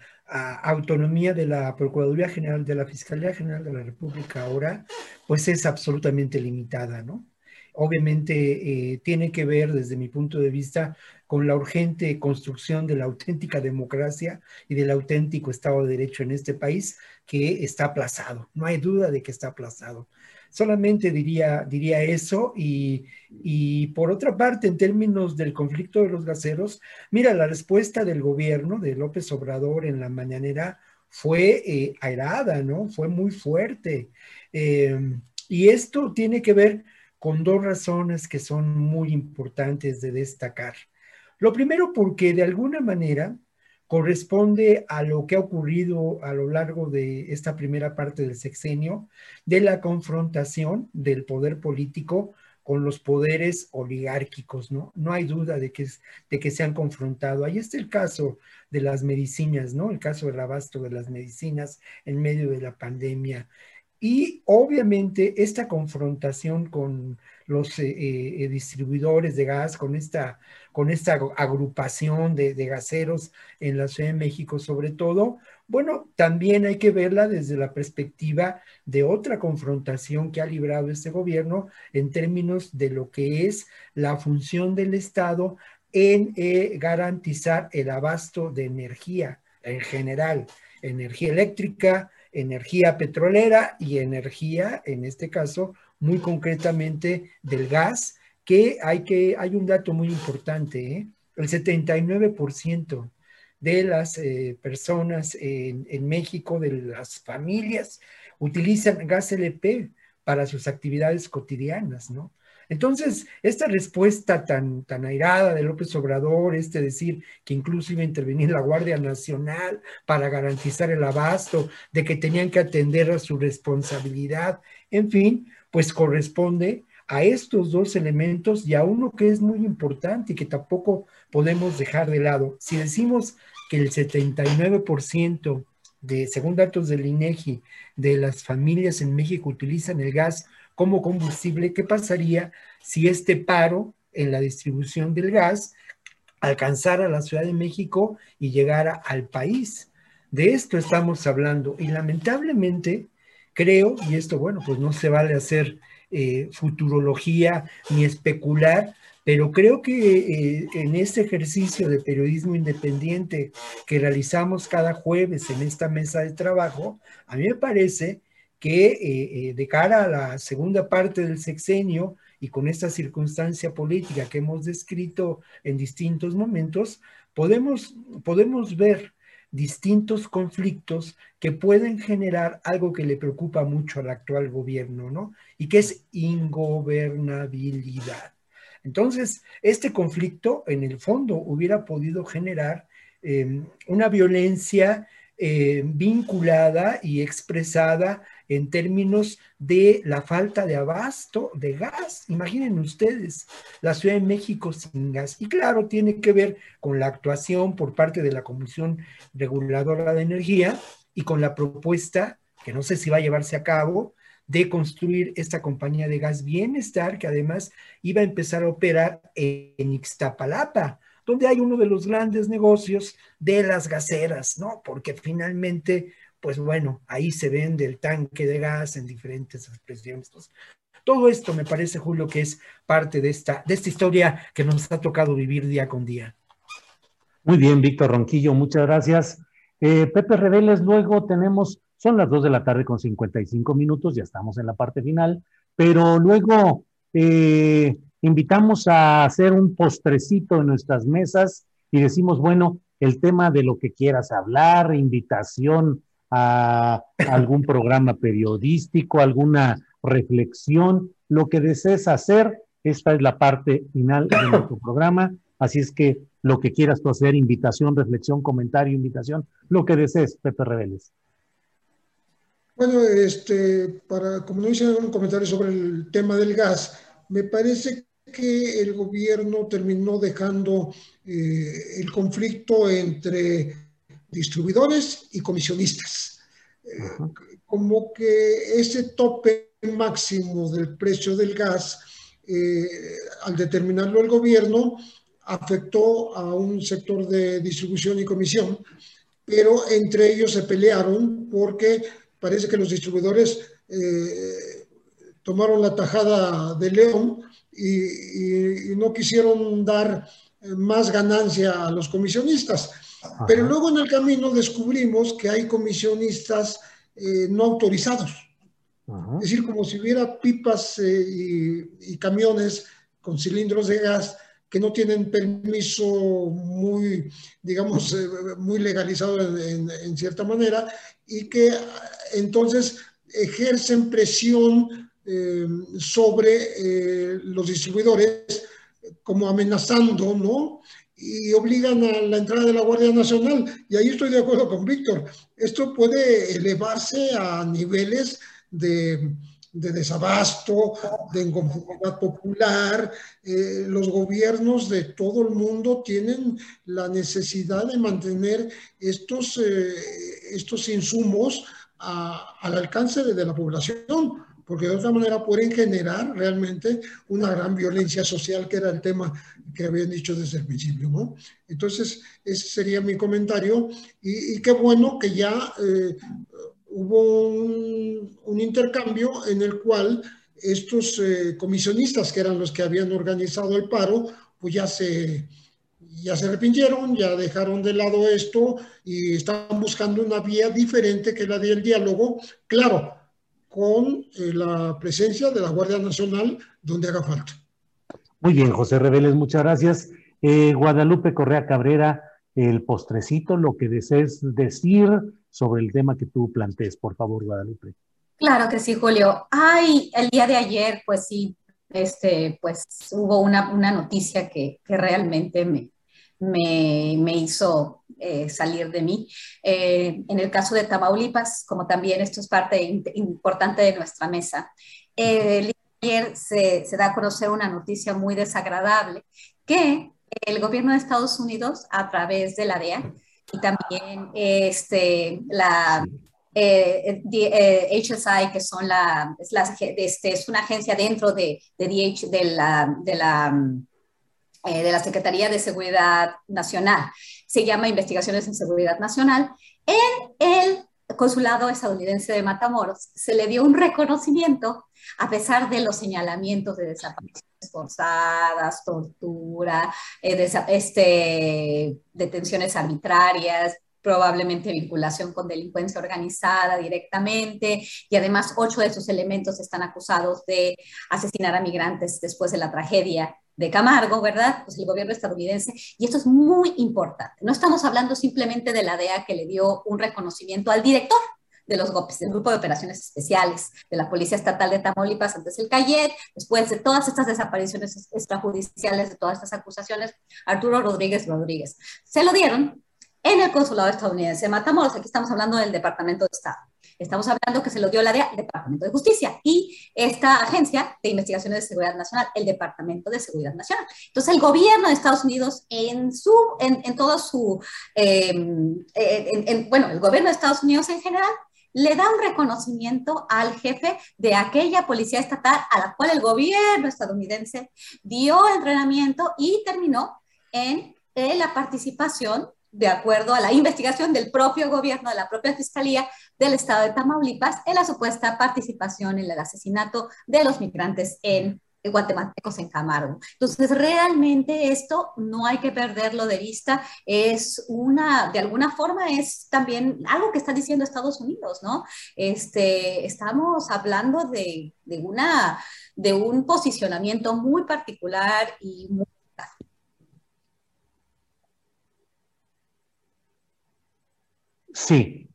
autonomía de la Procuraduría General, de la Fiscalía General de la República ahora, pues es absolutamente limitada, ¿no? Obviamente eh, tiene que ver, desde mi punto de vista, con la urgente construcción de la auténtica democracia y del auténtico Estado de Derecho en este país que está aplazado. No hay duda de que está aplazado. Solamente diría, diría eso y, y por otra parte, en términos del conflicto de los gaseros, mira, la respuesta del gobierno de López Obrador en la mañanera fue eh, airada, ¿no? Fue muy fuerte. Eh, y esto tiene que ver con dos razones que son muy importantes de destacar. Lo primero porque de alguna manera corresponde a lo que ha ocurrido a lo largo de esta primera parte del sexenio, de la confrontación del poder político con los poderes oligárquicos, ¿no? No hay duda de que, de que se han confrontado. Ahí está el caso de las medicinas, ¿no? El caso del abasto de las medicinas en medio de la pandemia. Y obviamente esta confrontación con los eh, eh, distribuidores de gas, con esta, con esta agrupación de, gaseros en la Ciudad de México sobre todo, bueno, también hay que verla desde la perspectiva de otra confrontación que ha librado este gobierno en términos de lo que es la función del Estado en eh, garantizar el abasto de energía en general, energía eléctrica, energía petrolera y energía, en este caso, muy concretamente del gas, que hay, que, hay un dato muy importante, ¿eh? el 79% de las eh, personas en, en, México, de las familias, utilizan gas LP para sus actividades cotidianas, ¿no? Entonces, esta respuesta tan, tan airada de López Obrador, este decir que incluso iba a intervenir la Guardia Nacional para garantizar el abasto, de que tenían que atender a su responsabilidad, en fin, pues corresponde a estos dos elementos y a uno que es muy importante y que tampoco podemos dejar de lado. Si decimos que el 79% de, según datos del INEGI, de las familias en México utilizan el gas como combustible, ¿qué pasaría si este paro en la distribución del gas alcanzara la Ciudad de México y llegara al país? De esto estamos hablando y lamentablemente creo, y esto, bueno, pues no se vale hacer eh, futurología ni especular, pero creo que eh, en este ejercicio de periodismo independiente que realizamos cada jueves en esta mesa de trabajo, a mí me parece que eh, de cara a la segunda parte del sexenio y con esta circunstancia política que hemos descrito en distintos momentos, podemos, podemos ver distintos conflictos que pueden generar algo que le preocupa mucho al actual gobierno, ¿no? Y que es ingobernabilidad. Entonces, este conflicto en el fondo hubiera podido generar eh, una violencia eh, vinculada y expresada en términos de la falta de abasto de gas. Imaginen ustedes, la Ciudad de México sin gas. Y claro, tiene que ver con la actuación por parte de la Comisión Reguladora de Energía y con la propuesta, que no sé si va a llevarse a cabo, de construir esta compañía de gas Bienestar, que además iba a empezar a operar en Ixtapalapa, donde hay uno de los grandes negocios de las gaseras, ¿no? Porque finalmente, pues bueno, ahí se vende el tanque de gas en diferentes expresiones. todo esto me parece, Julio, que es parte de esta, de esta historia que nos ha tocado vivir día con día. Muy bien, Víctor Ronquillo, muchas gracias. Eh, Pepe Reveles, luego tenemos son las 2 de la tarde con 55 minutos, ya estamos en la parte final, pero luego eh, invitamos a hacer un postrecito en nuestras mesas y decimos, bueno, el tema de lo que quieras hablar, invitación a algún programa periodístico, alguna reflexión, lo que desees hacer, esta es la parte final de nuestro <coughs> programa, así es que lo que quieras tú hacer, invitación, reflexión, comentario, invitación, lo que desees, Pepe Reveles. Bueno, este, para, como no hice un comentario sobre el tema del gas, me parece que el gobierno terminó dejando eh, el conflicto entre distribuidores y comisionistas. Eh, como que ese tope máximo del precio del gas, eh, al determinarlo el gobierno, afectó a un sector de distribución y comisión, pero entre ellos se pelearon porque parece que los distribuidores eh, tomaron la tajada de León y, no quisieron dar más ganancia a los comisionistas. Pero luego en el camino descubrimos que hay comisionistas eh, no autorizados. Es decir, como si hubiera pipas y, camiones con cilindros de gas que no tienen permiso muy, digamos, muy legalizado en, cierta manera y que entonces ejercen presión eh, sobre eh, los distribuidores como amenazando, ¿no? Y obligan a la entrada de la Guardia Nacional. Y ahí estoy de acuerdo con Víctor. Esto puede elevarse a niveles de, desabasto, de inconformidad popular. Eh, los gobiernos de todo el mundo tienen la necesidad de mantener estos, estos insumos al alcance de, la población, porque de otra manera pueden generar realmente una gran violencia social, que era el tema que habían dicho desde el principio. ¿no? Entonces, ese sería mi comentario. Y, qué bueno que ya eh, hubo un, intercambio en el cual estos eh, comisionistas, que eran los que habían organizado el paro, pues ya se, ya se arrepintieron, ya dejaron de lado esto y están buscando una vía diferente que la del diálogo, claro, con eh, la presencia de la Guardia Nacional donde haga falta. Muy bien, José Reveles, muchas gracias. Eh, Guadalupe Correa Cabrera, el postrecito, lo que desees decir sobre el tema que tú plantees, por favor, Guadalupe. Claro que sí, Julio. Ay, el día de ayer, pues sí, este, pues hubo una, una noticia que, que realmente me, me, hizo eh, salir de mí. Eh, en el caso de Tamaulipas, como también esto es parte importante de nuestra mesa, eh, ayer se, da a conocer una noticia muy desagradable que el gobierno de Estados Unidos, a través de la DEA y también este, la HSI, que son la, es, este, es una agencia dentro de, de, de la, de la eh, de la Secretaría de Seguridad Nacional. Se llama Investigaciones en Seguridad Nacional. En el consulado estadounidense de Matamoros se le dio un reconocimiento a pesar de los señalamientos de desapariciones forzadas, tortura, eh, este, detenciones arbitrarias, probablemente vinculación con delincuencia organizada directamente, y además ocho de esos elementos están acusados de asesinar a migrantes después de la tragedia de Camargo, ¿verdad? Pues el gobierno estadounidense, y esto es muy importante. No estamos hablando simplemente de la DEA que le dio un reconocimiento al director de los GOPES, del Grupo de Operaciones Especiales de la Policía Estatal de Tamaulipas, antes el Cayet, después de todas estas desapariciones extrajudiciales, de todas estas acusaciones, Arturo Rodríguez Rodríguez. Se lo dieron en el consulado estadounidense de Matamoros, aquí estamos hablando del Departamento de Estado. Estamos hablando que se lo dio la DEA, el Departamento de Justicia, y esta agencia de investigaciones de seguridad nacional, el Departamento de Seguridad Nacional. Entonces, el gobierno de Estados Unidos, en, su, en, en todo su, em, en, bueno, el gobierno de Estados Unidos en general, le da un reconocimiento al jefe de aquella policía estatal a la cual el gobierno estadounidense dio entrenamiento y terminó en eh, la participación de acuerdo a la investigación del propio gobierno, de la propia Fiscalía del Estado de Tamaulipas, en la supuesta participación en el asesinato de los migrantes en guatemaltecos en Camargo. Entonces, realmente esto no hay que perderlo de vista. Es una, de alguna forma, es también algo que está diciendo Estados Unidos, ¿no? Este, estamos hablando de, una, de un posicionamiento muy particular y muy Sí,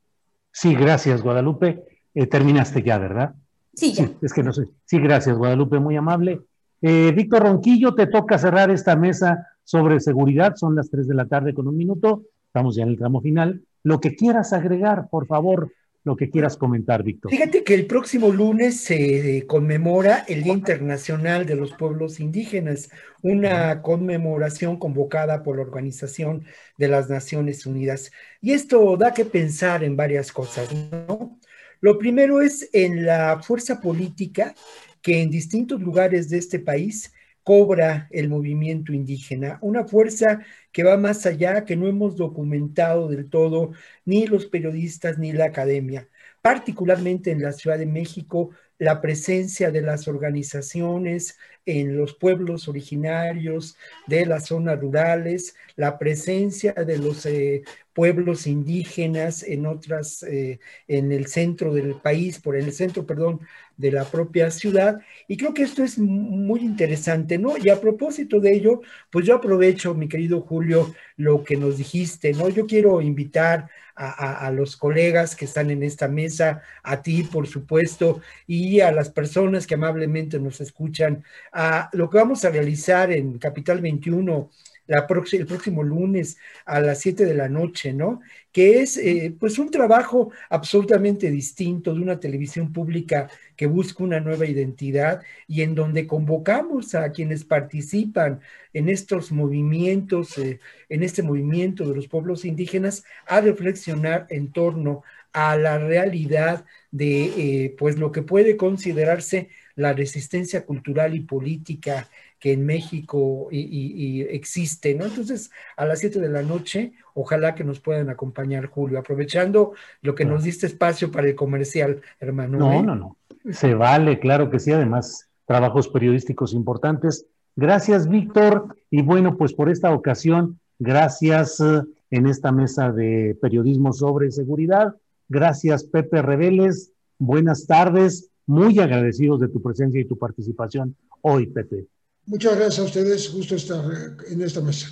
sí, gracias, Guadalupe. Eh, terminaste ya, ¿verdad? Sí, ya. es que no sé. Sí, gracias, Guadalupe, muy amable. Eh, Víctor Ronquillo, te toca cerrar esta mesa sobre seguridad. Son las 3 de la tarde con un minuto. Estamos ya en el tramo final. Lo que quieras agregar, por favor, lo que quieras comentar, Víctor. Fíjate que el próximo lunes se conmemora el Día Internacional de los Pueblos Indígenas, una conmemoración convocada por la Organización de las Naciones Unidas. Y esto da que pensar en varias cosas, ¿no? Lo primero es en la fuerza política que en distintos lugares de este país cobra el movimiento indígena, una fuerza que va más allá, que no hemos documentado del todo ni los periodistas ni la academia. Particularmente en la Ciudad de México, la presencia de las organizaciones en los pueblos originarios de las zonas rurales, la presencia de los eh, pueblos indígenas en otras, eh, en el centro del país, por el centro, perdón, de la propia ciudad. Y creo que esto es muy interesante, ¿no? Y a propósito de ello, pues yo aprovecho, mi querido Julio, lo que nos dijiste, ¿no? Yo quiero invitar a, los colegas que están en esta mesa, a ti, por supuesto, y a las personas que amablemente nos escuchan, a lo que vamos a realizar en Capital 21 la el próximo lunes a las 7 de la noche, ¿no? Que es eh, pues un trabajo absolutamente distinto de una televisión pública que busca una nueva identidad y en donde convocamos a quienes participan en estos movimientos, eh, en este movimiento de los pueblos indígenas, a reflexionar en torno a la realidad de eh, pues lo que puede considerarse la resistencia cultural y política que en México y, existe, ¿no? Entonces, a las 7 de la noche, ojalá que nos puedan acompañar, Julio, aprovechando lo que nos diste espacio para el comercial, hermano. No, ¿eh? no, no. Se vale, claro que sí, además, trabajos periodísticos importantes. Gracias, Víctor. Y bueno, pues por esta ocasión, gracias eh, en esta mesa de periodismo sobre seguridad. Gracias, Pepe Reveles. Buenas tardes. Muy agradecidos de tu presencia y tu participación hoy, Pepe. Muchas gracias a ustedes, gusto estar en esta mesa.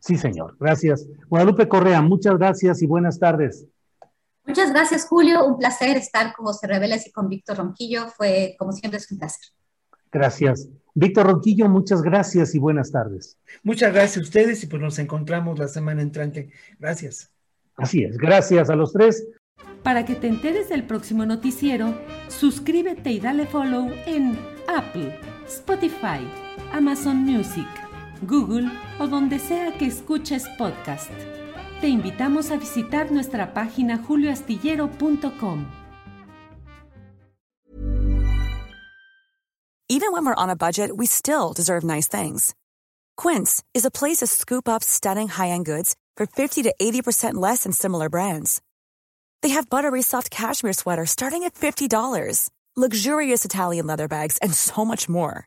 Sí, señor, gracias. Guadalupe Correa, muchas gracias y buenas tardes. Muchas gracias, Julio. Un placer estar con José Reveles y con Víctor Ronquillo. Fue, como siempre, es un placer. Gracias. Víctor Ronquillo, muchas gracias y buenas tardes. Muchas gracias a ustedes y pues nos encontramos la semana entrante. Gracias. Así es, gracias a los tres. Para que te enteres del próximo noticiero, suscríbete y dale follow en Apple, Spotify, Amazon Music, Google o donde sea que escuches podcast. Te invitamos a visitar nuestra página julioastillero.com. Even when we're on a budget, we still deserve nice things. Quince is a place to scoop up stunning high-end goods for 50 to 80% less than similar brands. They have buttery soft cashmere sweaters starting at $50, luxurious Italian leather bags, and so much more.